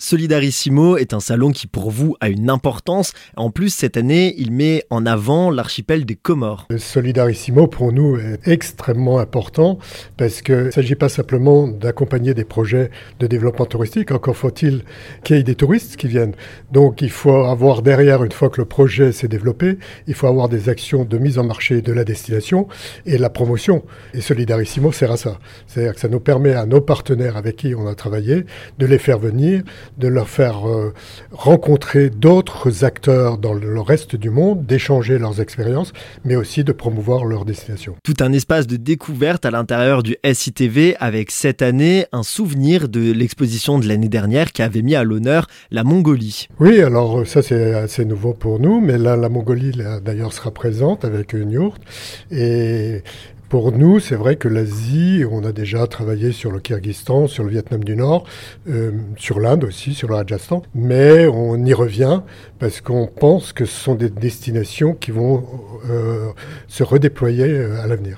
Solidarissimo est un salon qui pour vous a une importance. En plus, cette année, il met en avant l'archipel des Comores. Solidarissimo pour nous est extrêmement important parce qu'il ne s'agit pas simplement d'accompagner des projets de développement touristique, encore faut-il qu'il y ait des touristes qui viennent. Donc il faut avoir derrière, une fois que le projet s'est développé, il faut avoir des actions de mise en marché de la destination et la promotion. Et Solidarissimo sert à ça. C'est-à-dire que ça nous permet à nos partenaires avec qui on a travaillé de les faire venir de leur faire euh, rencontrer d'autres acteurs dans le reste du monde, d'échanger leurs expériences, mais aussi de promouvoir leur destination. Tout un espace de découverte à l'intérieur du SITV avec cette année un souvenir de l'exposition de l'année dernière qui avait mis à l'honneur la Mongolie. Oui, alors ça c'est assez nouveau pour nous, mais là la Mongolie d'ailleurs sera présente avec une yourte et pour nous, c'est vrai que l'Asie, on a déjà travaillé sur le Kyrgyzstan, sur le Vietnam du Nord, euh, sur l'Inde aussi, sur le Rajasthan, mais on y revient parce qu'on pense que ce sont des destinations qui vont euh, se redéployer euh, à l'avenir.